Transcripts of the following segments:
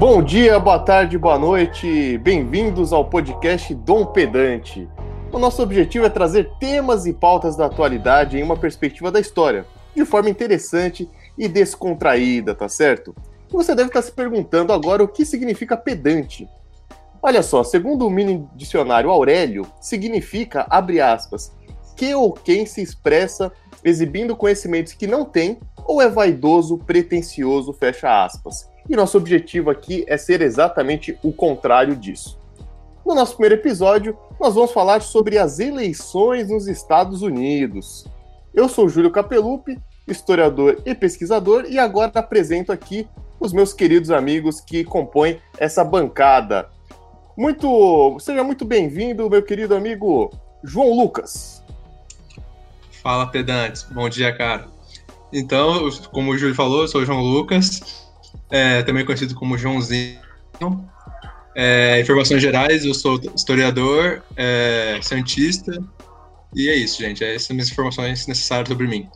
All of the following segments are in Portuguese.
Bom dia, boa tarde, boa noite. Bem-vindos ao podcast Dom Pedante. O nosso objetivo é trazer temas e pautas da atualidade em uma perspectiva da história, de forma interessante e descontraída, tá certo? E você deve estar se perguntando agora o que significa pedante. Olha só, segundo o mini dicionário Aurélio, significa, abre aspas, que ou quem se expressa exibindo conhecimentos que não tem ou é vaidoso, pretensioso, fecha aspas. E nosso objetivo aqui é ser exatamente o contrário disso. No nosso primeiro episódio, nós vamos falar sobre as eleições nos Estados Unidos. Eu sou Júlio Capelupi, historiador e pesquisador, e agora apresento aqui os meus queridos amigos que compõem essa bancada. Muito, seja muito bem-vindo, meu querido amigo João Lucas. Fala, pedantes. Bom dia, cara. Então, como o Júlio falou, eu sou o João Lucas, é, também conhecido como Joãozinho. É, informações gerais, eu sou historiador, é, cientista, e é isso, gente. Essas são as informações necessárias sobre mim.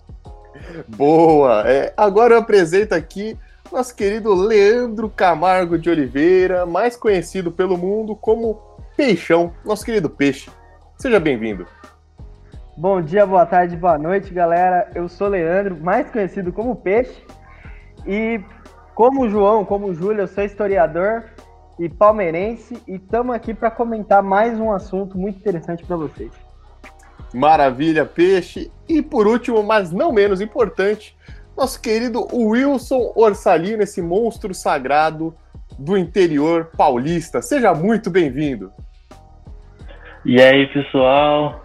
Boa! É, agora eu apresento aqui nosso querido Leandro Camargo de Oliveira, mais conhecido pelo mundo como Peixão, nosso querido Peixe. Seja bem-vindo. Bom dia, boa tarde, boa noite, galera. Eu sou Leandro, mais conhecido como Peixe. E como o João, como o Júlio, eu sou historiador e palmeirense e estamos aqui para comentar mais um assunto muito interessante para vocês. Maravilha, Peixe. E por último, mas não menos importante, nosso querido Wilson Orsalino, esse monstro sagrado do interior paulista. Seja muito bem-vindo. E aí, pessoal?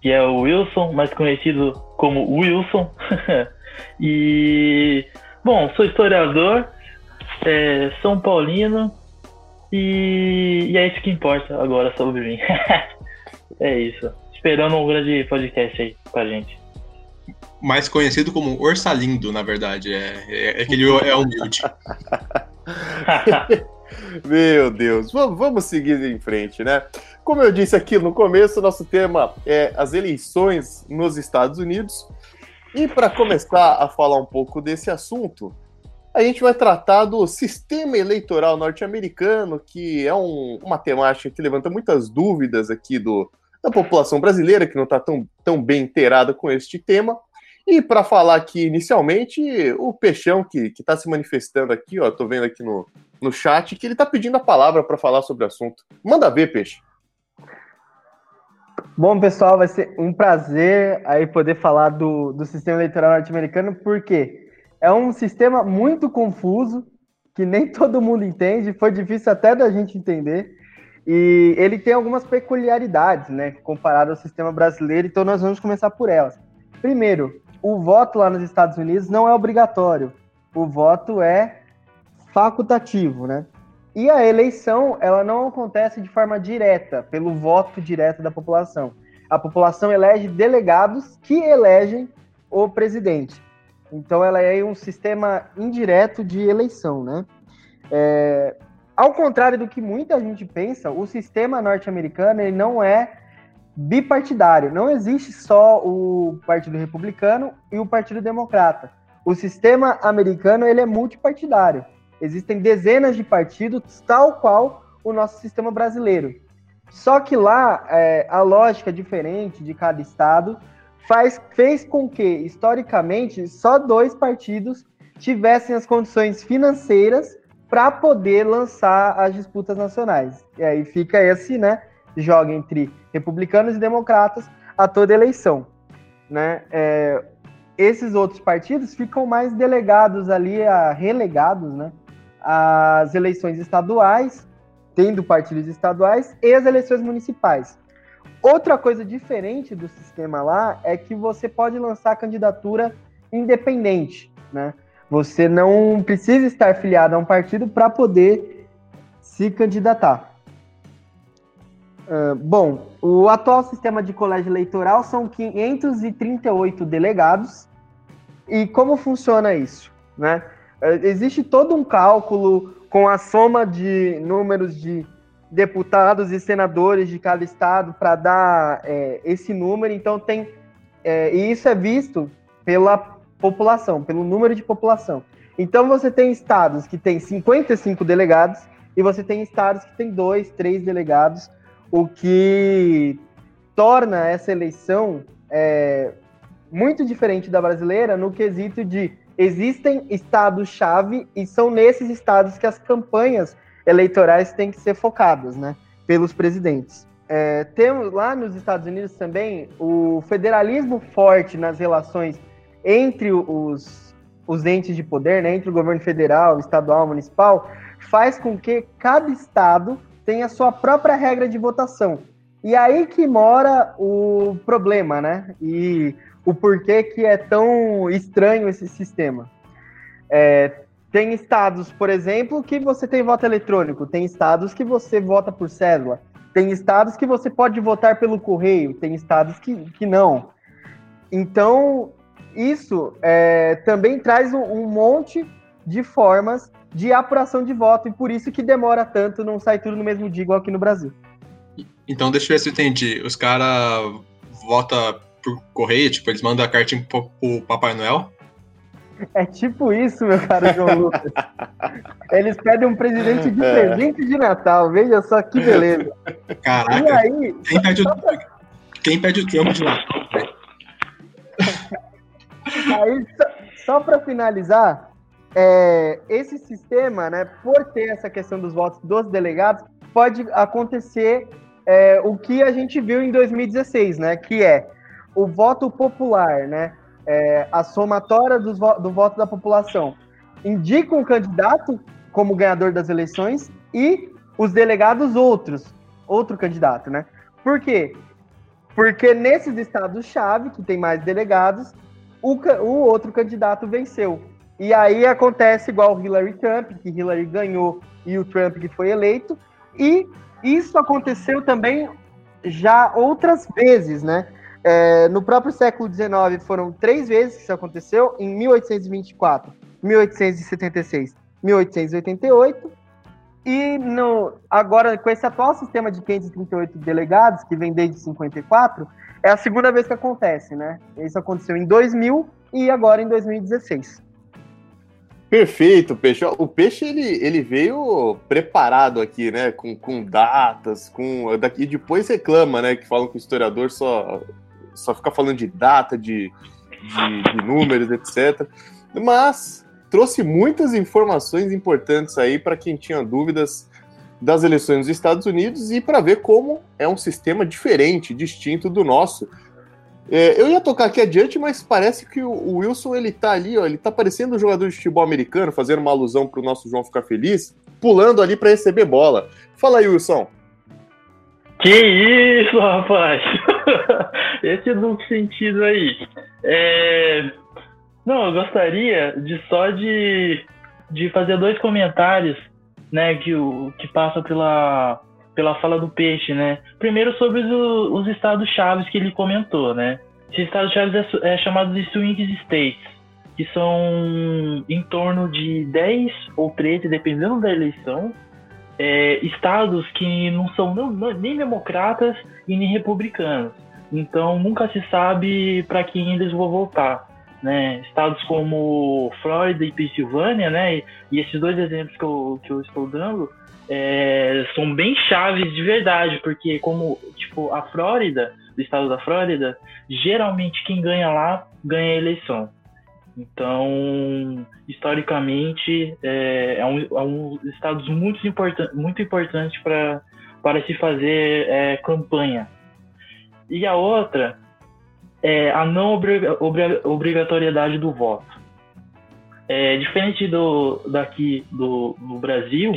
que é o Wilson, mais conhecido como Wilson. e, bom, sou historiador, é, São Paulino, e, e, é isso que importa agora sobre mim. é isso. Esperando um grande podcast aí com a gente. Mais conhecido como Orsalindo, na verdade. É, é, é que ele é humilde. Meu Deus, vamos seguir em frente, né? Como eu disse aqui no começo, nosso tema é as eleições nos Estados Unidos. E para começar a falar um pouco desse assunto, a gente vai tratar do sistema eleitoral norte-americano, que é um, uma temática que levanta muitas dúvidas aqui do, da população brasileira, que não está tão, tão bem inteirada com este tema. E para falar aqui inicialmente, o Peixão, que está se manifestando aqui, ó, estou vendo aqui no, no chat, que ele está pedindo a palavra para falar sobre o assunto. Manda ver, Peixe. Bom, pessoal, vai ser um prazer aí poder falar do, do sistema eleitoral norte-americano, porque é um sistema muito confuso, que nem todo mundo entende, foi difícil até da gente entender, e ele tem algumas peculiaridades, né, comparado ao sistema brasileiro, então nós vamos começar por elas. Primeiro, o voto lá nos Estados Unidos não é obrigatório, o voto é facultativo, né? E a eleição, ela não acontece de forma direta, pelo voto direto da população. A população elege delegados que elegem o presidente. Então, ela é um sistema indireto de eleição, né? É, ao contrário do que muita gente pensa, o sistema norte-americano ele não é bipartidário. Não existe só o Partido Republicano e o Partido Democrata. O sistema americano ele é multipartidário. Existem dezenas de partidos, tal qual o nosso sistema brasileiro. Só que lá, é, a lógica diferente de cada estado faz, fez com que, historicamente, só dois partidos tivessem as condições financeiras para poder lançar as disputas nacionais. E aí fica esse, né? Joga entre republicanos e democratas a toda eleição. Né? É, esses outros partidos ficam mais delegados ali, a, relegados, né? As eleições estaduais, tendo partidos estaduais, e as eleições municipais. Outra coisa diferente do sistema lá é que você pode lançar candidatura independente, né? Você não precisa estar filiado a um partido para poder se candidatar. Uh, bom, o atual sistema de colégio eleitoral são 538 delegados. E como funciona isso? Né? É, existe todo um cálculo com a soma de números de deputados e senadores de cada estado para dar é, esse número. Então tem é, e isso é visto pela população, pelo número de população. Então você tem estados que tem 55 delegados e você tem estados que tem dois, três delegados, o que torna essa eleição é, muito diferente da brasileira no quesito de existem estados-chave e são nesses estados que as campanhas eleitorais têm que ser focadas, né, pelos presidentes. É, temos lá nos Estados Unidos também o federalismo forte nas relações entre os, os entes de poder, né, entre o governo federal, estadual, municipal, faz com que cada estado tenha sua própria regra de votação. E aí que mora o problema, né? E o porquê que é tão estranho esse sistema. É, tem estados, por exemplo, que você tem voto eletrônico, tem estados que você vota por cédula, tem estados que você pode votar pelo correio, tem estados que, que não. Então, isso é, também traz um, um, monte de formas de apuração de voto, e por isso que demora tanto, não sai tudo no mesmo dia, igual aqui no Brasil. Então, deixa eu ver se eu entendi. Os caras votam por correio, tipo, eles mandam a cartinha pro, pro Papai Noel? É tipo isso, meu caro João Lucas. Eles pedem um presidente de é. presente de Natal, veja só que beleza. Caraca. E aí, quem pede o, pra... quem pede o Trump de Natal? aí, só, só para finalizar, é, esse sistema, né, por ter essa questão dos votos dos delegados, pode acontecer é, o que a gente viu em 2016, né, que é o voto popular, né? É, a somatória do, do voto da população indica um candidato como ganhador das eleições e os delegados outros, outro candidato, né? Por quê? Porque nesses estados-chave, que tem mais delegados, o, o outro candidato venceu. E aí acontece igual Hillary Trump, que Hillary ganhou e o Trump que foi eleito. E isso aconteceu também já outras vezes, né? É, no próprio século XIX foram três vezes que isso aconteceu, em 1824, 1876, 1888, e no, agora com esse atual sistema de 538 delegados, que vem desde 54, é a segunda vez que acontece, né? Isso aconteceu em 2000 e agora em 2016. Perfeito, Peixe. O Peixe ele, ele veio preparado aqui, né? Com, com datas, com. Daqui depois reclama, né? Que falam que o historiador só só ficar falando de data, de, de, de números, etc. Mas trouxe muitas informações importantes aí para quem tinha dúvidas das eleições nos Estados Unidos e para ver como é um sistema diferente, distinto do nosso. É, eu ia tocar aqui adiante, mas parece que o, Wilson ele tá ali, ó, ele tá parecendo um jogador de futebol americano, fazendo uma alusão para o nosso João ficar feliz, pulando ali para receber bola. Fala aí, Wilson. Que isso, rapaz! Esse duplo sentido aí. É... Não, eu gostaria de só de, de fazer dois comentários, né, que, o, que passam pela, pela fala do Peixe, né? Primeiro sobre os, os estados chaves que ele comentou, né? Esses estados chaves é, é chamados de swing states, que são em torno de 10 ou 13, dependendo da eleição, é, estados que não são não, nem democratas e nem republicanos. Então nunca se sabe para quem eles vão votar. Né? Estados como Flórida e Pensilvânia, né? E, e, esses dois exemplos que eu, que eu estou dando é, são bem chaves de verdade, porque como tipo a Flórida, o estado da Flórida, geralmente quem ganha lá ganha a eleição. Então, historicamente, é, é, um, é um estados muito, importan muito importante para para se fazer é, campanha. E a outra é a não obrigatoriedade do voto. É, diferente do, daqui do, no Brasil,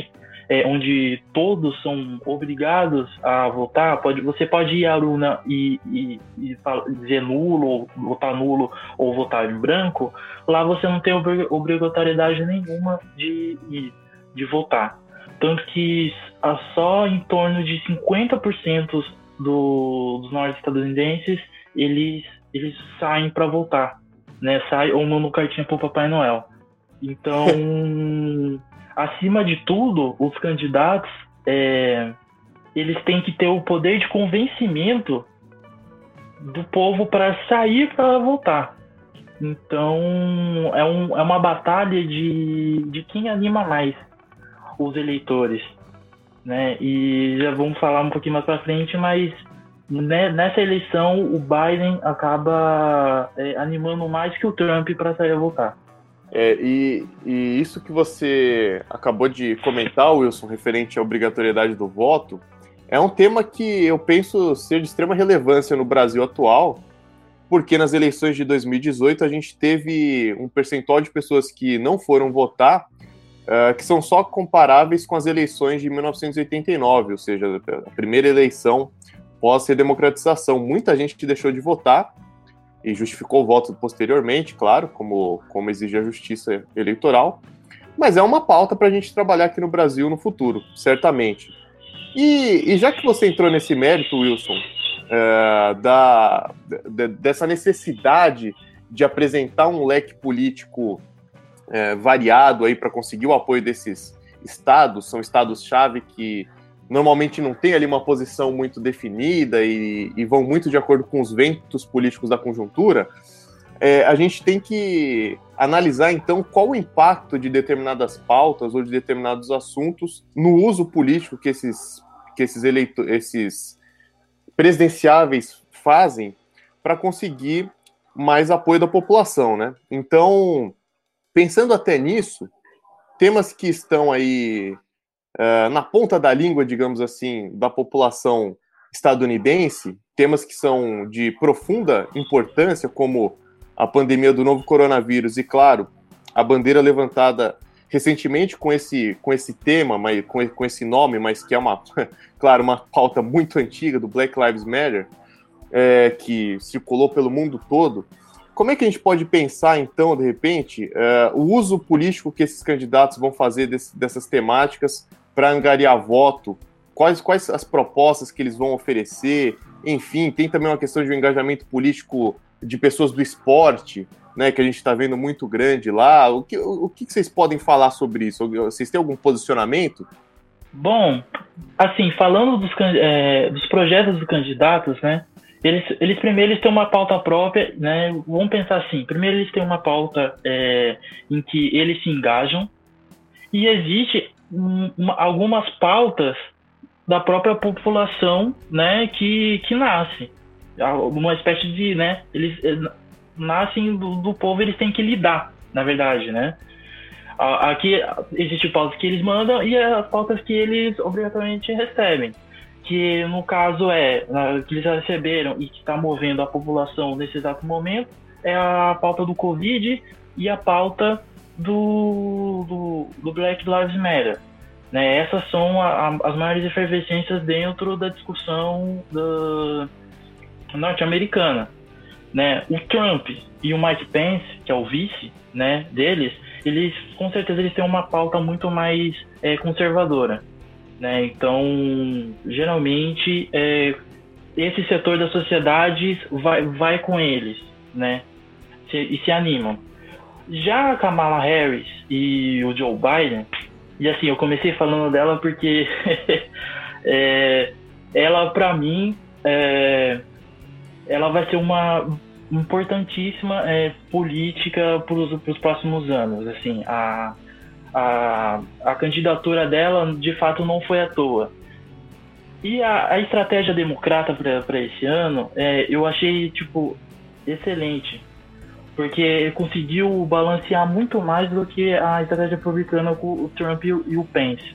é, onde todos são obrigados a votar, pode, você pode ir à urna e, e, e dizer nulo, ou votar nulo, ou votar em branco, lá você não tem obrigatoriedade nenhuma de, de, votar. Tanto que só em torno de 50% do, dos norte-estadunidenses eles, eles saem para votar, né? Sai ou mandam cartinha pro Papai Noel. Então, acima de tudo, os candidatos é, eles têm que ter o poder de convencimento do povo para sair para votar. Então é, um, é uma batalha de, de quem anima mais os eleitores, né? E já vamos falar um pouquinho mais para frente, mas né, nessa eleição o Biden acaba é, animando mais que o Trump para sair a votar. É, e, e, isso que você acabou de comentar, Wilson, referente à obrigatoriedade do voto, é um tema que eu penso ser de extrema relevância no Brasil atual, porque nas eleições de 2018 a gente teve um percentual de pessoas que não foram votar, uh, que são só comparáveis com as eleições de 1989, ou seja, a primeira eleição pós-redemocratização. Muita gente deixou de votar e justificou o voto posteriormente, claro, como, como exige a justiça eleitoral, mas é uma pauta para a gente trabalhar aqui no Brasil no futuro, certamente. E, e já que você entrou nesse mérito, Wilson, é, da, de, dessa necessidade de apresentar um leque político é, variado aí para conseguir o apoio desses estados, são estados-chave que normalmente não têm ali uma posição muito definida e, e, vão muito de acordo com os ventos políticos da conjuntura, é, a gente tem que analisar então qual o impacto de determinadas pautas ou de determinados assuntos no uso político que esses, que esses, eleito esses presidenciáveis fazem para conseguir mais apoio da população, né? Então, pensando até nisso, temas que estão aí uh, na ponta da língua, digamos assim, da população estadunidense, temas que são de profunda importância, como a pandemia do novo coronavírus e, claro, a bandeira levantada recentemente com esse, com esse tema, mas, com, com esse nome, mas que é uma, claro, uma pauta muito antiga do Black Lives Matter, é, que circulou pelo mundo todo. Como é que a gente pode pensar, então, de repente, é, o uso político que esses candidatos vão fazer desse, dessas temáticas para angariar voto? Quais, quais as propostas que eles vão oferecer? Enfim, tem também uma questão de um engajamento político de pessoas do esporte, né, que a gente está vendo muito grande lá. O que, o, que vocês podem falar sobre isso? Vocês têm algum posicionamento? Bom, assim, falando dos, é, dos projetos dos candidatos, né, eles, eles primeiro eles têm uma pauta própria, né, vamos pensar assim, primeiro eles têm uma pauta é, em que eles se engajam e existe algumas pautas da própria população, né, que, que nasce. Uma espécie de, né, eles nascem do, do povo, eles têm que lidar, na verdade, né? Aqui existe pautas que eles mandam e as pautas que eles obrigatoriamente recebem. Que no caso é, que eles receberam e que está movendo a população nesse exato momento, é a pauta do Covid e a pauta do, do, do Black Lives Matter. Né? Essas são a, a, as maiores efervescências dentro da discussão norte-americana né? O Trump e o Mike Pence, que é o vice, né, deles, eles com certeza eles têm uma pauta muito mais é, conservadora, né? Então, geralmente, é, esse setor da sociedade vai, vai com eles, né? Se, e se animam. Já a Kamala Harris e o Joe Biden, e assim, eu comecei falando dela porque é, ela, para mim, é, ela vai ser uma importantíssima é, política para os próximos anos. Assim, a, a, a candidatura dela, de fato, não foi à toa. E a, a estratégia democrata para esse ano, é, eu achei, tipo, excelente. Porque conseguiu balancear muito mais do que a estratégia republicana com o Trump e o, Pence.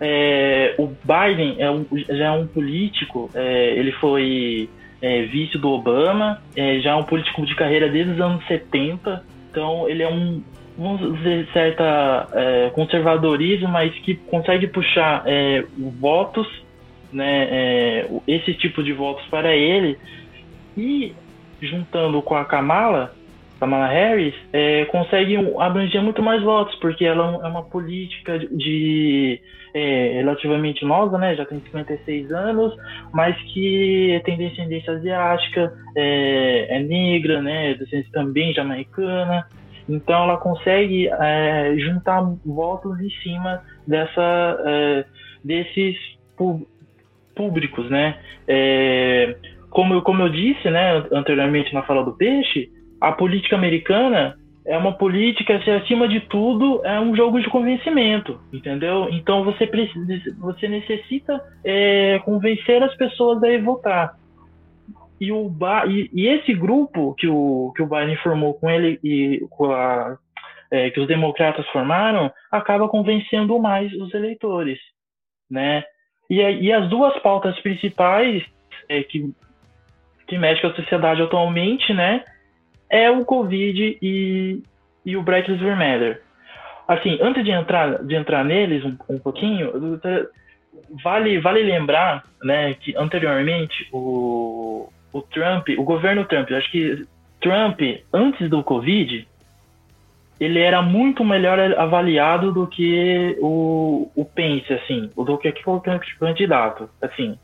É, o Biden é um, já é um político, é, ele foi é, vice do Obama, é, já é um político de carreira desde os anos 70, então ele é um, vamos dizer, certa é, conservadorismo, mas que consegue puxar é, votos, né, esse tipo de votos para ele, e juntando com a Kamala, Kamala Harris, é, consegue abranger muito mais votos, porque ela é uma política de é, relativamente nova, né? Já tem 56 anos, mas que tem descendência asiática, é, é negra, né? Descendência também jamaicana. Então ela consegue é, juntar votos em cima dessa, é, desses públicos, né? Como, eu, como eu disse, né, anteriormente na fala do peixe, a política americana é uma política, se acima de tudo, é um jogo de convencimento, entendeu? Então você precisa, você necessita é, convencer as pessoas a ir votar. E, o ba e, e, esse grupo que o, que o Biden formou com ele e com a, é, que os democratas formaram acaba convencendo mais os eleitores, né? E, e as duas pautas principais é, que, que mexem com a sociedade atualmente, né? É o Covid e, e o Brett Lives Matter. Assim, antes de entrar, de entrar neles um, um pouquinho, vale, vale lembrar né, que anteriormente o, o Trump, o governo Trump, acho que Trump, antes do Covid, ele era muito melhor avaliado do que o, o Pence, assim, do que qualquer candidato, assim.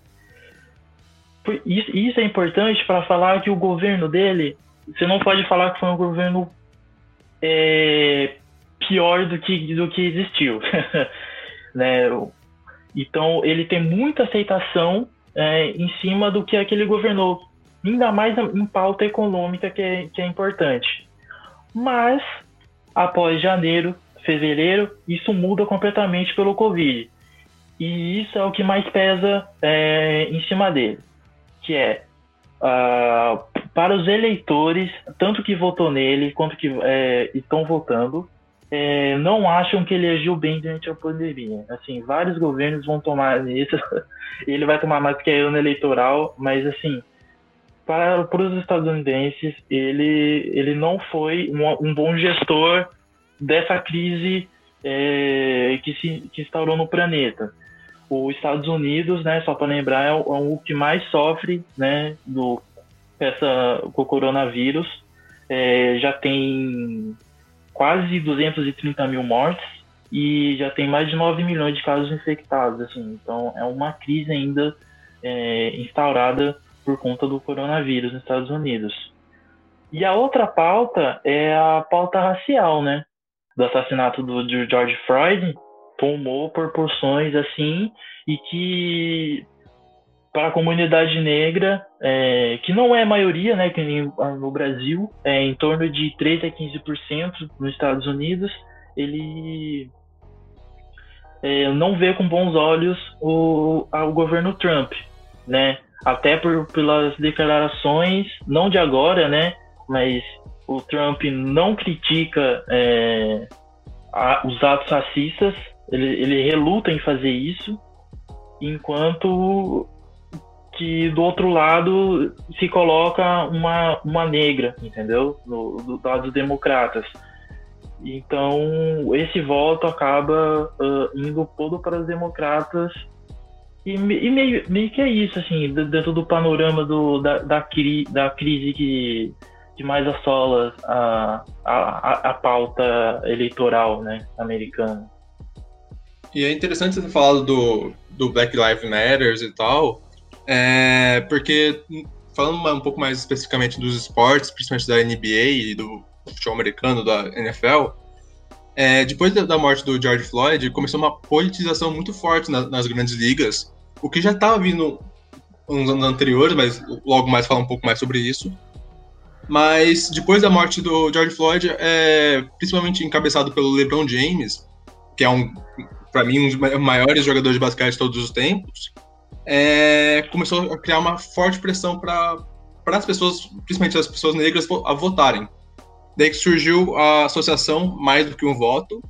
Isso, é importante para falar que o governo dele, você não pode falar que foi um governo é, pior do que, do que existiu, né? Então ele tem muita aceitação é, em cima do que aquele governou, ainda mais em pauta econômica que é, que é importante. Mas após janeiro, fevereiro, isso muda completamente pelo Covid. E isso é o que mais pesa é, em cima dele, que é uh, para os eleitores, tanto que votou nele quanto que é, estão votando, é, não acham que ele agiu bem durante a pandemia. Assim, vários governos vão tomar isso, ele vai tomar mais que a ano eleitoral, mas assim, para, para os estadunidenses, ele, ele não foi um, um bom gestor dessa crise é, que se que instaurou no planeta. Os Estados Unidos, né, só para lembrar, é o, é o, que mais sofre né, do, essa, com o coronavírus. É, já tem quase 230 mil mortes e já tem mais de 9 milhões de casos infectados. Assim, então é uma crise ainda é, instaurada por conta do coronavírus nos Estados Unidos. E a outra pauta é a pauta racial, né? Do assassinato do, do George Floyd tomou proporções assim e que para a comunidade negra, é, que não é a maioria, né, que no Brasil, é em torno de 13 a 15% nos Estados Unidos, ele é, não vê com bons olhos o, o governo Trump, né? até por, pelas declarações, não de agora, né? Mas o Trump não critica é, a, os atos racistas, ele, ele reluta em fazer isso, enquanto que do outro lado se coloca uma, uma negra, entendeu? No, do lado dos democratas. Então, esse voto acaba uh, indo todo para os democratas e, e meio, meio que é isso, assim, dentro do panorama do, da, da, cri, da crise que, que mais assola a, a, a pauta eleitoral né, americana. E é interessante você ter falado do, do Black Lives Matter e tal, é, porque falando um pouco mais especificamente dos esportes, principalmente da NBA e do futebol americano, da NFL, é, depois da, morte do George Floyd, começou uma politização muito forte na, nas grandes ligas, o que já estava vindo uns anos anteriores, mas logo mais falar um pouco mais sobre isso. Mas depois da morte do George Floyd, é, principalmente encabeçado pelo LeBron James, que é um, para mim, um dos maiores jogadores de basquete de todos os tempos, é, começou a criar uma forte pressão para as pessoas, principalmente as pessoas negras, a votarem. Daí que surgiu a associação Mais do que um Voto.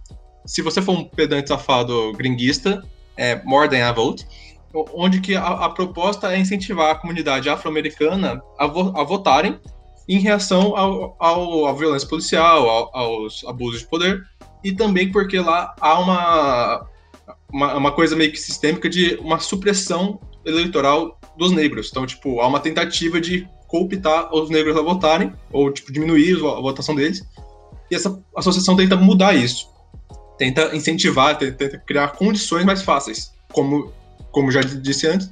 Se você for um pedante safado gringuista, é More Than a Vote onde que a, a proposta é incentivar a comunidade afro-americana a, vo, a, votarem em reação ao, ao, à violência policial, ao, aos abusos de poder, e também porque lá há uma, uma, uma, coisa meio que sistêmica de uma supressão eleitoral dos negros. Então, tipo, há uma tentativa de cooptar os negros a votarem, ou, tipo, diminuir a votação deles, e essa associação tenta mudar isso. Tenta incentivar, tenta criar condições mais fáceis, como como já disse antes,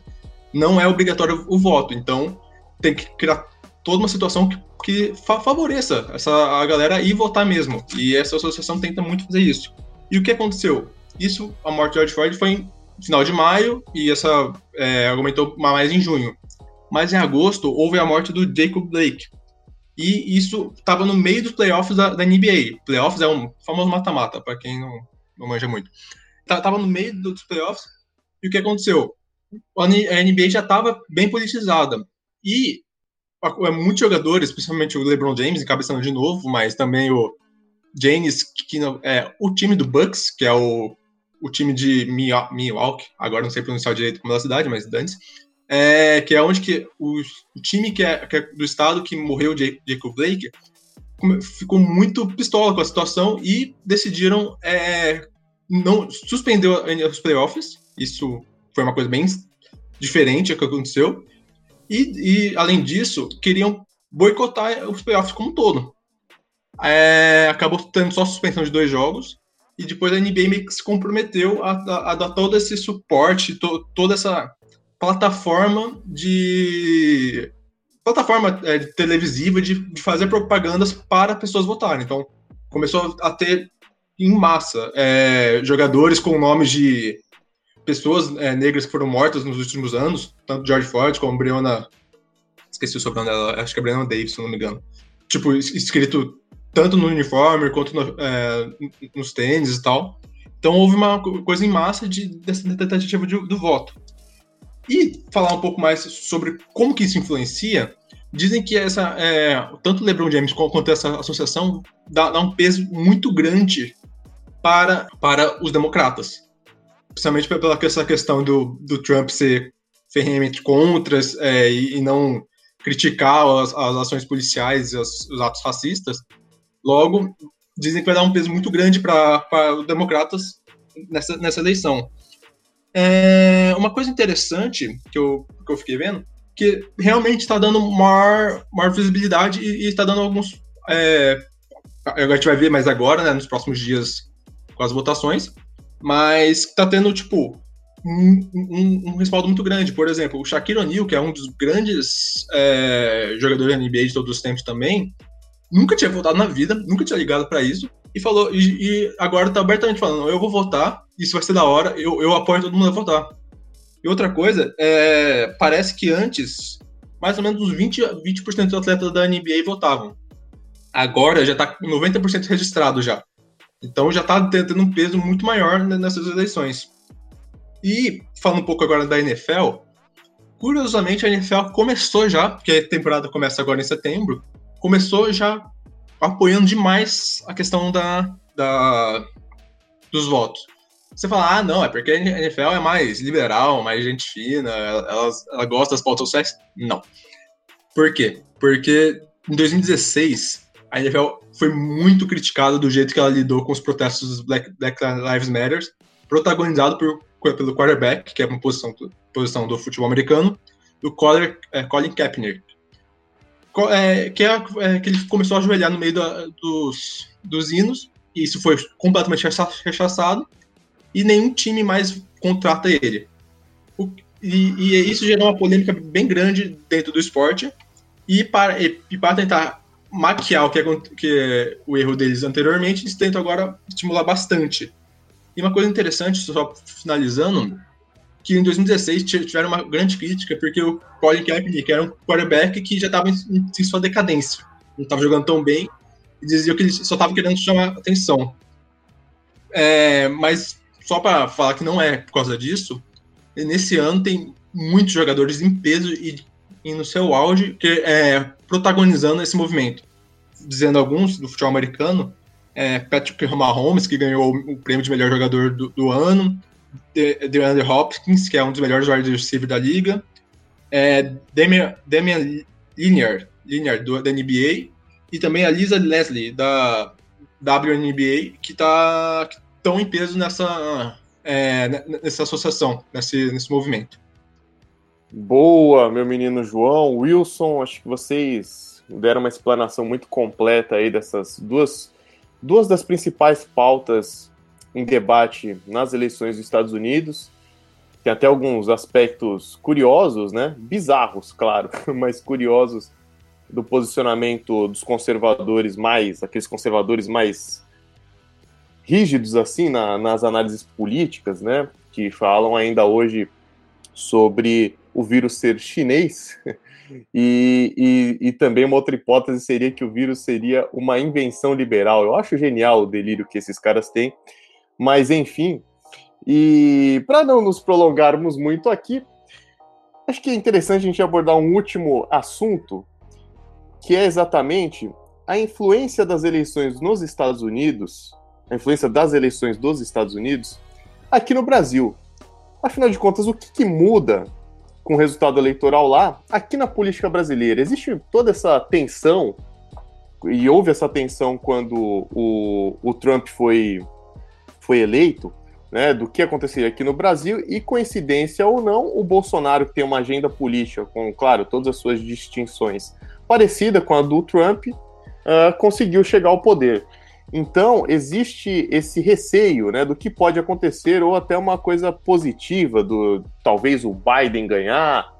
não é obrigatório o voto. Então, tem que criar toda uma situação que, que favoreça essa, a galera ir votar mesmo. E essa associação tenta muito fazer isso. E o que aconteceu? Isso, a morte de George Floyd foi em final de maio e essa é, aumentou mais em junho. Mas em agosto houve a morte do Jacob Blake. E isso estava no meio dos playoffs da, da, NBA. Playoffs é um famoso mata-mata, para quem não, não manja muito. Tava no meio dos playoffs, e o que aconteceu? A NBA já estava bem politizada. E muitos jogadores, principalmente o LeBron James, encabeçando de novo, mas também o James, que é o time do Bucks, que é o, o time de Milwaukee, agora não sei pronunciar direito como é da cidade, mas Dantes, é, que é onde que o, o time que é, que é, do estado que morreu Jacob Blake ficou muito pistola com a situação e decidiram é, não suspender os playoffs. Isso foi uma coisa bem diferente que aconteceu. E, e além disso, queriam boicotar os playoffs como um todo. É, acabou tendo só suspensão de dois jogos. E depois a NBA meio que se comprometeu a, a, a dar todo esse suporte, to, toda essa plataforma de plataforma é, televisiva de, de, fazer propagandas para pessoas votarem. Então começou a ter em massa é, jogadores com nomes de pessoas é, negras que foram mortas nos últimos anos, tanto George Floyd como Breonna. Esqueci o sobrenome dela, acho que é Breonna Davis, se não me engano. Tipo, escrito tanto no uniforme quanto no, é, nos tênis e tal. Então houve uma coisa em massa de, dessa tentativa de, do voto. E falar um pouco mais sobre como que isso influencia, dizem que essa, é, tanto LeBron James quanto essa associação dá, dá, um peso muito grande para, para os democratas. Principalmente pela essa questão do, do Trump ser ferrenhamente contra é, e, e, não criticar as, as ações policiais e os, os, atos racistas. Logo, dizem que vai dar um peso muito grande para os democratas nessa, nessa eleição. É, uma coisa interessante que eu, que eu fiquei vendo, que realmente está dando maior, maior visibilidade e está dando alguns. É, a gente vai ver mais agora, né, nos próximos dias com as votações, mas está tendo, tipo, um, um, um, respaldo muito grande. Por exemplo, o Shaquille O'Neal, que é um dos grandes é, jogadores da NBA de todos os tempos também, nunca tinha votado na vida, nunca tinha ligado para isso, e falou, e, e agora tá abertamente falando, eu vou votar, isso vai ser da hora, eu, eu apoio todo mundo a votar. E outra coisa, é, parece que antes, mais ou menos uns 20, 20% dos atletas da NBA votavam. Agora já tá 90% registrado já. Então já tá tendo um peso muito maior nessas eleições. E falando um pouco agora da NFL, curiosamente a NFL começou já, porque a temporada começa agora em setembro, começou já apoiando demais a questão da, da dos votos. Você fala, ah, não, é porque a NFL é mais liberal, mais gente fina, ela, ela gosta das pautas sociais. Não. Por quê? Porque em 2016, a NFL foi muito criticada do jeito que ela lidou com os protestos dos Black, Black Lives Matter, protagonizado por, pelo quarterback, que é uma posição, posição do futebol americano, do Colin, é, Colin Kaepernick, é, que, é, é, que ele começou a ajoelhar no meio da, dos, dos hinos, e isso foi completamente rechaçado, e nenhum time mais contrata ele. O, e, e, isso gerou uma polêmica bem grande dentro do esporte, e para, e, e para tentar maquiar o que, é, que o erro deles anteriormente, eles tentam agora estimular bastante. E uma coisa interessante, só finalizando, que em 2016 tiveram uma grande crítica, porque o Colin Kaepernick era um quarterback que já estava em, em, sua decadência. Não estava jogando tão bem, e diziam que ele só estava querendo chamar atenção. É, mas só para falar que não é por causa disso, nesse ano tem muitos jogadores em peso e, e no seu auge que é protagonizando esse movimento. Dizendo alguns do futebol americano, é, Patrick Mahomes, que ganhou o prêmio de melhor jogador do, do ano, DeAndre Hopkins, que é um dos melhores wide receivers da liga, é, Damian, Damian Lillard, Lillard do, da NBA, e também a Lisa Leslie, da WNBA, que tá, estão em peso nessa, é, nessa associação, nesse, nesse movimento. Boa, meu menino João, Wilson, acho que vocês deram uma explanação muito completa aí dessas duas, duas das principais pautas em debate nas eleições dos Estados Unidos. Tem até alguns aspectos curiosos, né? Bizarros, claro, mas curiosos do posicionamento dos conservadores mais, aqueles conservadores mais rígidos assim na, nas análises políticas, né? Que falam ainda hoje sobre o vírus ser chinês. E, e, e, também uma outra hipótese seria que o vírus seria uma invenção liberal. Eu acho genial o delírio que esses caras têm, mas enfim. E para não nos prolongarmos muito aqui, acho que é interessante a gente abordar um último assunto, que é exatamente a influência das eleições nos Estados Unidos, a influência das eleições dos Estados Unidos aqui no Brasil. Afinal de contas, o que, que muda com o resultado eleitoral lá, aqui na política brasileira? Existe toda essa tensão, e houve essa tensão quando o, o Trump foi, foi eleito, né, do que aconteceria aqui no Brasil, e coincidência ou não, o Bolsonaro, que tem uma agenda política com, claro, todas as suas distinções, parecida com a do Trump, uh, conseguiu chegar ao poder. Então, existe esse receio né, do que pode acontecer, ou até uma coisa positiva, do talvez o Biden ganhar,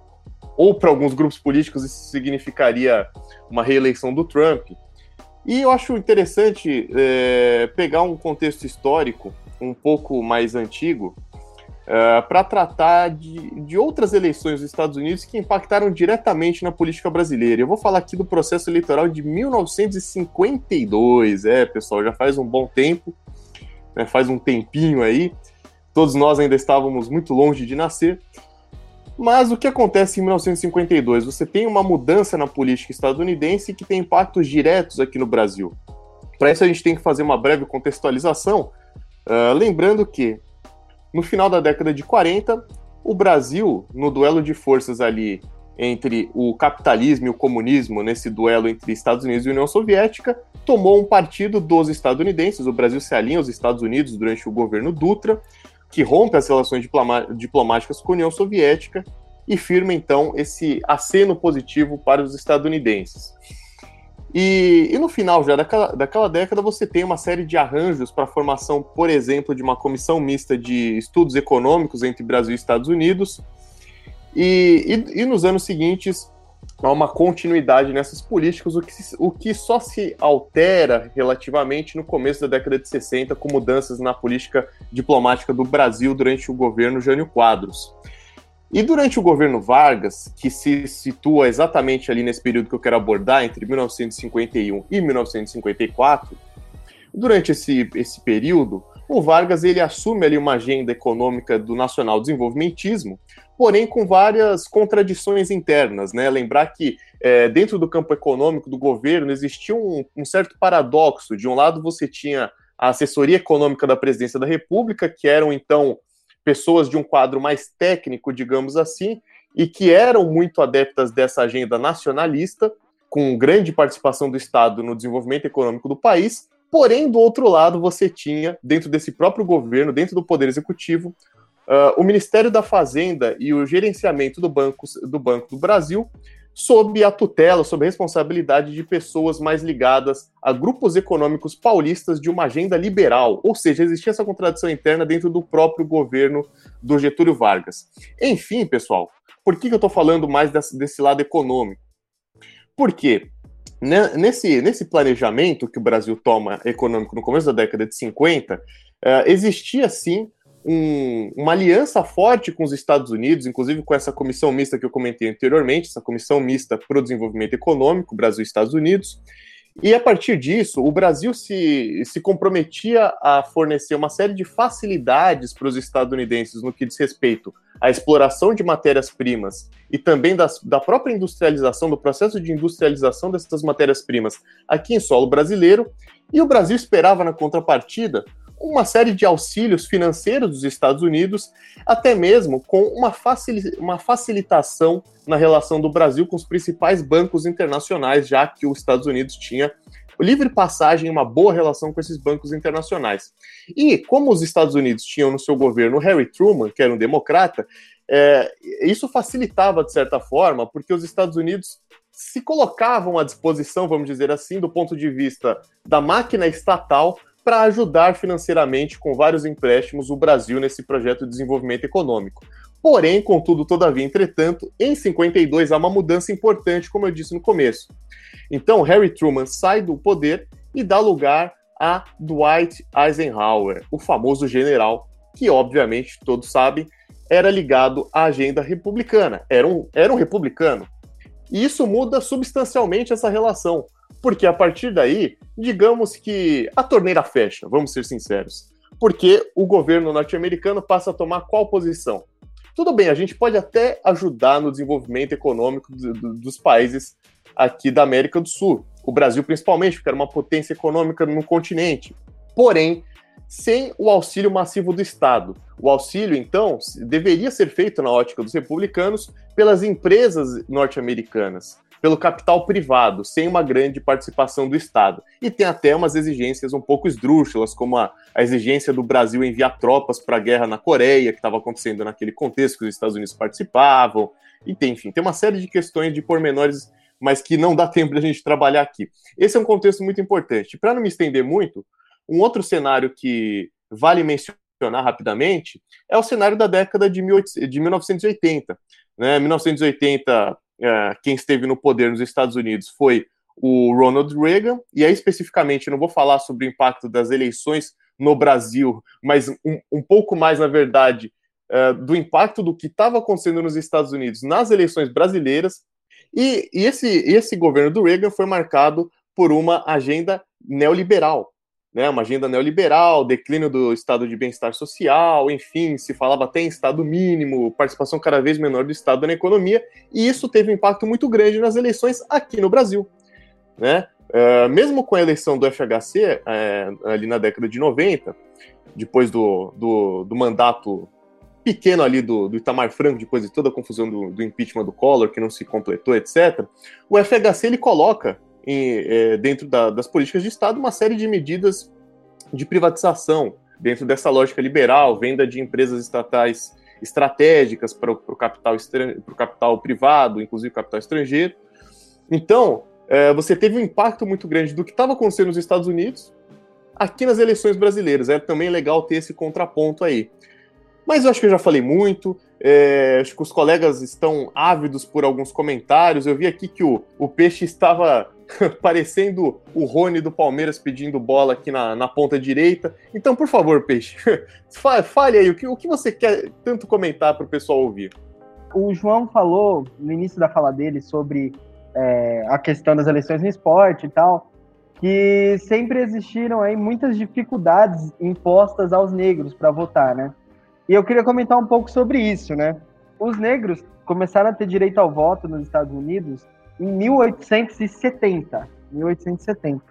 ou para alguns grupos políticos isso significaria uma reeleição do Trump. E eu acho interessante é, pegar um contexto histórico um pouco mais antigo uh, é, para tratar de, de outras eleições dos Estados Unidos que impactaram diretamente na política brasileira. Eu vou falar aqui do processo eleitoral de 1952. É, pessoal, já faz um bom tempo, né, faz um tempinho aí. Todos nós ainda estávamos muito longe de nascer. Mas o que acontece em 1952? Você tem uma mudança na política estadunidense que tem impactos diretos aqui no Brasil. Para isso, a gente tem que fazer uma breve contextualização, uh, lembrando que no final da década de 40, o Brasil, no duelo de forças ali entre o capitalismo e o comunismo, nesse duelo entre Estados Unidos e União Soviética, tomou um partido dos estadunidenses. O Brasil se alinha aos Estados Unidos durante o governo Dutra, que rompe as relações diplomáticas com a União Soviética e firma então esse aceno positivo para os estadunidenses. E, e, no final já daquela, daquela década você tem uma série de arranjos para a formação, por exemplo, de uma comissão mista de estudos econômicos entre Brasil e Estados Unidos. E, e, e nos anos seguintes há uma continuidade nessas políticas, o que, o que só se altera relativamente no começo da década de 60 com mudanças na política diplomática do Brasil durante o governo Jânio Quadros. E durante o governo Vargas, que se situa exatamente ali nesse período que eu quero abordar, entre 1951 e 1954, durante esse, esse período, o Vargas ele assume ali uma agenda econômica do nacional desenvolvimentismo, porém com várias contradições internas, né? Lembrar que é, dentro do campo econômico do governo existia um, um certo paradoxo. De um lado você tinha a assessoria econômica da presidência da República, que eram então pessoas de um quadro mais técnico, digamos assim, e que eram muito adeptas dessa agenda nacionalista, com grande participação do Estado no desenvolvimento econômico do país. Porém, do outro lado, você tinha, dentro desse próprio governo, dentro do Poder Executivo, uh, o Ministério da Fazenda e o gerenciamento do Banco do, Banco do Brasil, sob a tutela, sob a responsabilidade de pessoas mais ligadas a grupos econômicos paulistas de uma agenda liberal, ou seja, existia essa contradição interna dentro do próprio governo do Getúlio Vargas. Enfim, pessoal, por que, eu estou falando mais desse, desse lado econômico? Porque nesse, nesse planejamento que o Brasil toma econômico no começo da década de 50, uh, eh, existia sim um, uma aliança forte com os Estados Unidos, inclusive com essa comissão mista que eu comentei anteriormente, essa comissão mista para o desenvolvimento econômico, Brasil e Estados Unidos. E a partir disso, o Brasil se, se comprometia a fornecer uma série de facilidades para os estadunidenses no que diz respeito à exploração de matérias-primas e também das, da própria industrialização, do processo de industrialização dessas matérias-primas aqui em solo brasileiro. E o Brasil esperava, na contrapartida, uma série de auxílios financeiros dos Estados Unidos, até mesmo com uma, facil, uma facilitação na relação do Brasil com os principais bancos internacionais, já que os Estados Unidos tinha livre passagem e uma boa relação com esses bancos internacionais. E como os Estados Unidos tinham no seu governo Harry Truman, que era um democrata, é, isso facilitava de certa forma, porque os Estados Unidos se colocavam à disposição, vamos dizer assim, do ponto de vista da máquina estatal para ajudar financeiramente com vários empréstimos o Brasil nesse projeto de desenvolvimento econômico. Porém, contudo, todavia, entretanto, em 52 há uma mudança importante, como eu disse no começo. Então, Harry Truman sai do poder e dá lugar a Dwight Eisenhower, o famoso general, que obviamente todos sabem era ligado à agenda republicana, era um, era um republicano. E isso muda substancialmente essa relação, porque a partir daí, digamos que a torneira fecha, vamos ser sinceros, porque o governo norte-americano passa a tomar qual posição? Tudo bem, a gente pode até ajudar no desenvolvimento econômico do, do, dos países aqui da América do Sul, o Brasil principalmente, porque era uma potência econômica no continente. Porém, sem o auxílio massivo do Estado. O auxílio, então, deveria ser feito na ótica dos republicanos pelas empresas norte-americanas, pelo capital privado, sem uma grande participação do Estado. E tem até umas exigências um pouco esdrúxulas, como a, a exigência do Brasil enviar tropas para a guerra na Coreia, que estava acontecendo naquele contexto que os Estados Unidos participavam. E tem, enfim, tem uma série de questões de pormenores, mas que não dá tempo da gente trabalhar aqui. Esse é um contexto muito importante. Para não me estender muito, um outro cenário que vale mencionar rapidamente é o cenário da década de, 18, de 1980. Né? 1980, é, quem esteve no poder nos Estados Unidos foi o Ronald Reagan, e aí especificamente, não vou falar sobre o impacto das eleições no Brasil, mas um, um pouco mais, na verdade, é, do impacto do que estava acontecendo nos Estados Unidos nas eleições brasileiras, e, e esse, esse governo do Reagan foi marcado por uma agenda neoliberal, né, uma agenda neoliberal, declínio do estado de bem-estar social, enfim, se falava até em estado mínimo, participação cada vez menor do Estado na economia, e isso teve um impacto muito grande nas eleições aqui no Brasil. Né? Uh, mesmo com a eleição do FHC, é, ali na década de 90, depois do, do, do mandato pequeno ali do, do, Itamar Franco, depois de toda a confusão do, do impeachment do Collor, que não se completou, etc., o FHC ele coloca em, é, dentro da, das políticas de Estado uma série de medidas de privatização, dentro dessa lógica liberal, venda de empresas estatais estratégicas para o capital, capital privado, inclusive capital estrangeiro. Então, é, você teve um impacto muito grande do que estava acontecendo nos Estados Unidos aqui nas eleições brasileiras. É também legal ter esse contraponto aí. Mas eu acho que eu já falei muito. É, acho que os colegas estão ávidos por alguns comentários. Eu vi aqui que o, o Peixe estava parecendo o Rony do Palmeiras pedindo bola aqui na, na ponta direita. Então, por favor, Peixe, fale aí o que, o que você quer tanto comentar para o pessoal ouvir. O João falou no início da fala dele sobre é, a questão das eleições no esporte e tal, que sempre existiram aí muitas dificuldades impostas aos negros para votar, né? E eu queria comentar um pouco sobre isso, né? Os negros começaram a ter direito ao voto nos Estados Unidos em 1870. 1870.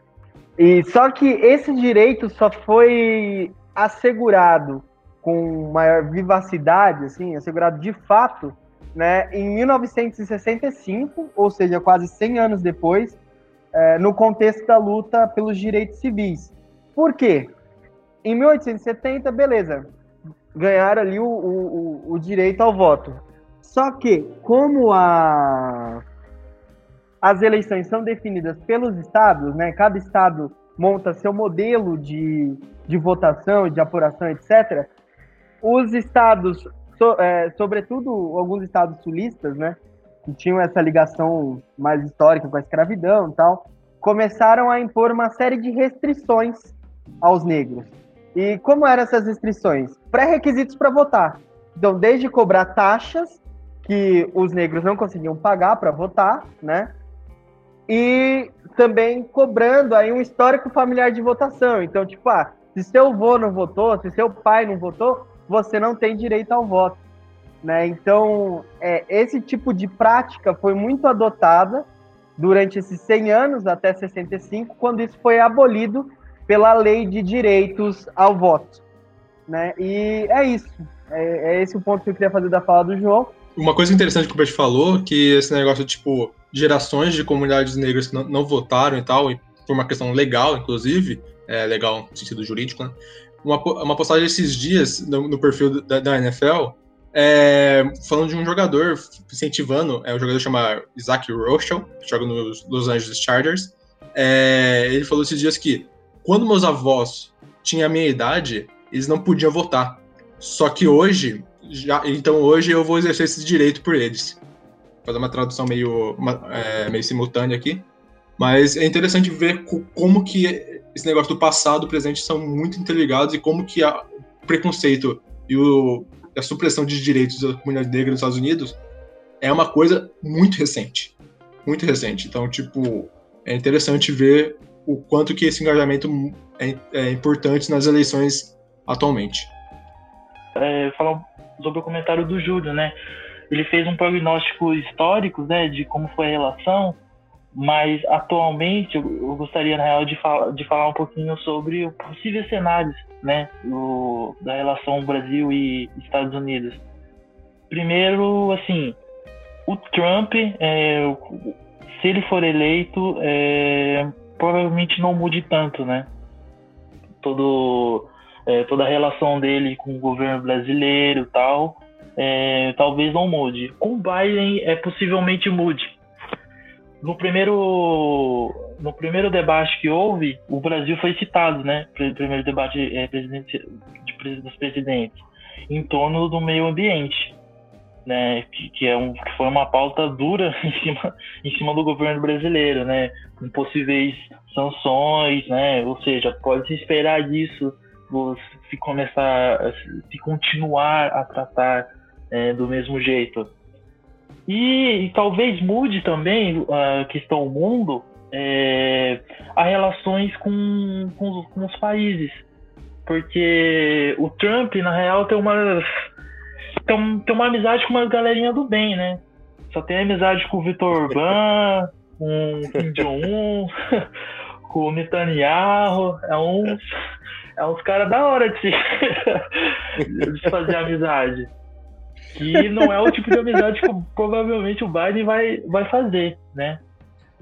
E só que esse direito só foi assegurado com maior vivacidade, assim, assegurado de fato, né, em 1965, ou seja, quase 100 anos depois, é, no contexto da luta pelos direitos civis. Por quê? Em 1870, beleza, ganharam ali o, o, o direito ao voto. Só que, como a as eleições são definidas pelos estados, né? Cada estado monta seu modelo de, de votação, de apuração, etc. Os estados, so, é, sobretudo alguns estados sulistas, né? Que tinham essa ligação mais histórica com a escravidão e tal, começaram a impor uma série de restrições aos negros. E como eram essas restrições? Pré-requisitos para votar. Então, desde cobrar taxas que os negros não conseguiam pagar para votar, né? E também cobrando aí um histórico familiar de votação. Então, tipo, ah, se seu avô não votou, se seu pai não votou, você não tem direito ao voto. Né? Então, é, esse tipo de prática foi muito adotada durante esses 100 anos, até 65, quando isso foi abolido pela Lei de Direitos ao Voto. Né? E é isso. É, é esse o ponto que eu queria fazer da fala do João. Uma coisa interessante que o Peixe falou, que esse negócio, tipo, gerações de comunidades negras que não, não votaram e tal, e por uma questão legal, inclusive, é, legal no sentido jurídico, né? Uma, uma postagem esses dias no, no perfil da, da NFL, é, falando de um jogador incentivando, é, um jogador chama Isaac Rochelle, que joga nos Los Angeles Chargers. É, ele falou esses dias que quando meus avós tinham a minha idade, eles não podiam votar. Só que hoje, já, então hoje eu vou exercer esse direito por eles fazer uma tradução meio, uma, é, meio simultânea aqui. Mas é interessante ver como que esse negócio do passado e do presente são muito interligados e como que o preconceito e o, da supressão de direitos da comunidade negra nos Estados Unidos é uma coisa muito recente. Muito recente. Então, tipo, é interessante ver o quanto que esse engajamento é, é importante nas eleições atualmente. É, falar sobre o comentário do Júlio, né? Ele fez um prognóstico histórico, né, de como foi a relação, mas atualmente eu, gostaria, na real, de, de falar um pouquinho sobre possíveis cenários, né, o, da relação Brasil e Estados Unidos. Primeiro, assim, o Trump, é, se ele for eleito, é, provavelmente não mude tanto, né? Todo, é, toda a relação dele com o governo brasileiro e tal, é, talvez não mude. Com Biden, é possivelmente mude. No primeiro, no primeiro debate que houve, o Brasil foi citado, né? Primeiro debate é, presidente, de, dos presidentes, em torno do meio ambiente né, que, que, é um, que foi uma pauta dura em cima, em cima do governo brasileiro, né, com possíveis sanções, né, ou seja, pode se esperar disso se começar, se continuar a tratar é, do mesmo jeito. E, e, talvez mude também a questão do mundo, é, as relações com, com, com os países, porque o Trump, na real, tem uma tem, tem uma amizade com uma galerinha do bem, né? Só tem amizade com o Vitor Orbán, com o Kim Jong-un, com o Netanyahu. É uns, é uns caras da hora de se, de fazer amizade. E não é o tipo de amizade que provavelmente o Biden vai, vai fazer, né?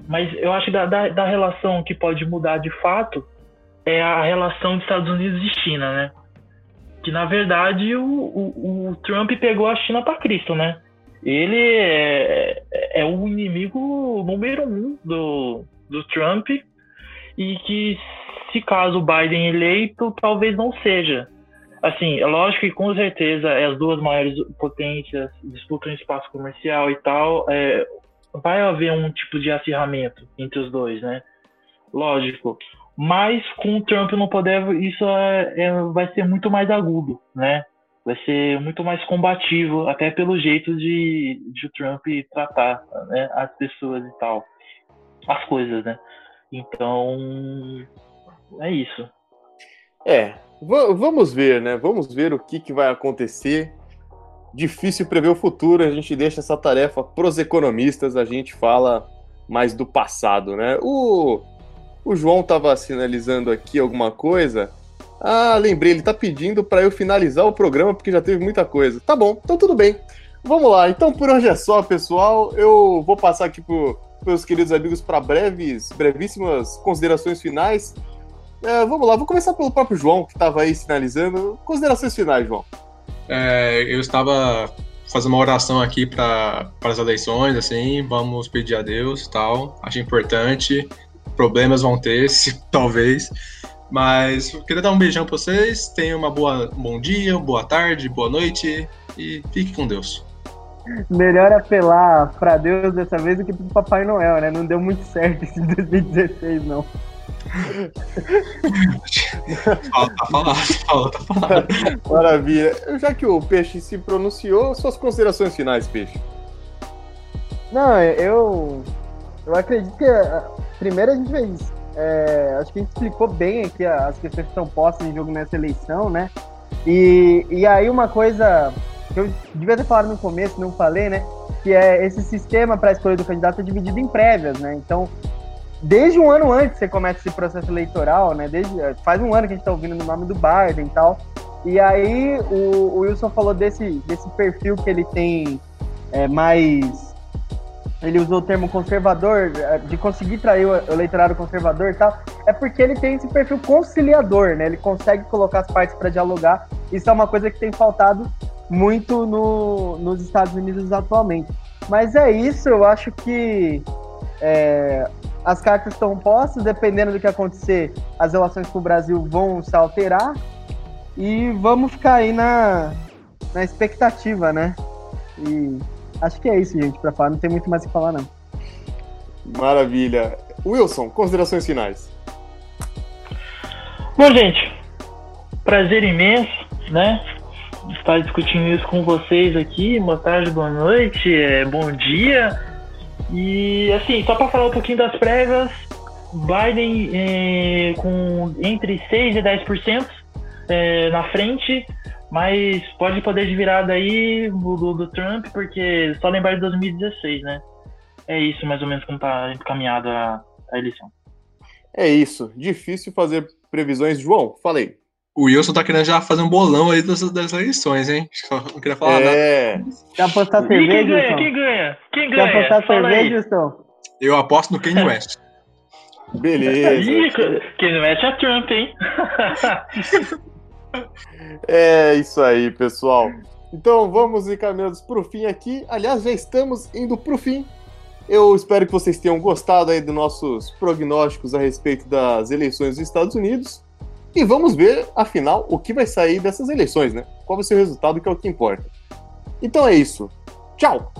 Mas eu acho que da, da, da relação que pode mudar de fato é a relação dos Estados Unidos e China, né? que na verdade o, o, o Trump pegou a China para Cristo, né? Ele é, é, o inimigo número um do, do Trump e que se caso o Biden eleito, talvez não seja. Assim, é lógico que com certeza as duas maiores potências disputam espaço comercial e tal, é, vai haver um tipo de acirramento entre os dois, né? Lógico. Mas com o Trump no poder, isso é, é, vai ser muito mais agudo, né? Vai ser muito mais combativo, até pelo jeito de, de o Trump tratar né, as pessoas e tal. As coisas, né? Então, é isso. É, vamos ver, né? Vamos ver o que, que vai acontecer. Difícil prever o futuro, a gente deixa essa tarefa para os economistas, a gente fala mais do passado, né? O o João estava sinalizando aqui alguma coisa. Ah, lembrei, ele está pedindo para eu finalizar o programa porque já teve muita coisa. Tá bom, então tudo bem. Vamos lá, então por hoje é só, pessoal. Eu vou passar aqui para meus queridos amigos para breves, brevíssimas considerações finais. É, vamos lá, vou começar pelo próprio João, que estava aí sinalizando. Considerações finais, João. É, eu estava fazendo uma oração aqui para as eleições, assim, vamos pedir a Deus tal. Acho importante problemas vão ter, se, talvez. Mas queria dar um beijão para vocês. Tenham uma boa bom dia, boa tarde, boa noite e fique com Deus. Melhor apelar para Deus dessa vez do que pro Papai Noel, né? Não deu muito certo esse 2016, não. Fala, tá falado, fala, tá falado. Maravilha. Já que o Peixe se pronunciou, suas considerações finais, Peixe. Não, eu eu acredito que primeiro a gente fez. É, acho que a gente explicou bem aqui as questões que estão postas em jogo nessa eleição, né? E, e aí uma coisa que eu devia ter falado no começo, não falei, né? Que é esse sistema para escolha do candidato é dividido em prévias, né? Então, desde um ano antes você começa esse processo eleitoral, né? Desde, faz um ano que a gente está ouvindo no nome do Biden e tal. E aí o, o Wilson falou desse, desse perfil que ele tem é, mais ele usou o termo conservador, é, de conseguir trair o eleitorado conservador e tal, é porque ele tem esse perfil conciliador, né? Ele consegue colocar as partes para dialogar. Isso é uma coisa que tem faltado muito no, nos Estados Unidos atualmente. Mas é isso, eu acho que é, as cartas estão postas, dependendo do que acontecer, as relações com o Brasil vão se alterar e vamos ficar aí na, na expectativa, né? E Acho que é isso, gente, pra falar. Não tem muito mais o que falar, não. Maravilha. Wilson, considerações finais. Bom, gente, prazer imenso, né? estar discutindo isso com vocês aqui. Boa tarde, boa noite, é, bom dia. E assim, só para falar um pouquinho das prévias, Biden é, com entre 6 e 10% é, na frente, mas pode poder de virada aí do, do Trump, porque só lembrar de 2016, né? É isso mais ou menos como está encaminhada a, eleição. É isso. Difícil fazer previsões. João, falei. O Wilson tá querendo já fazer um bolão aí das, das eleições, hein? Não queria falar é... nada. Quer apostar cerveja, quem ganha? Wilson? Quem ganha? Quem Quer ganha? apostar Fala cerveja, Wilson? Eu aposto no Kanye West. Beleza. Ih, não mete é Trump, hein? É isso aí, pessoal. Então vamos encaminhando para o fim aqui. Aliás, já estamos indo para o fim. Eu espero que vocês tenham gostado aí dos nossos prognósticos a respeito das eleições dos Estados Unidos. E vamos ver, afinal, o que vai sair dessas eleições, né? Qual vai ser o resultado, que é o que importa. Então é isso. Tchau!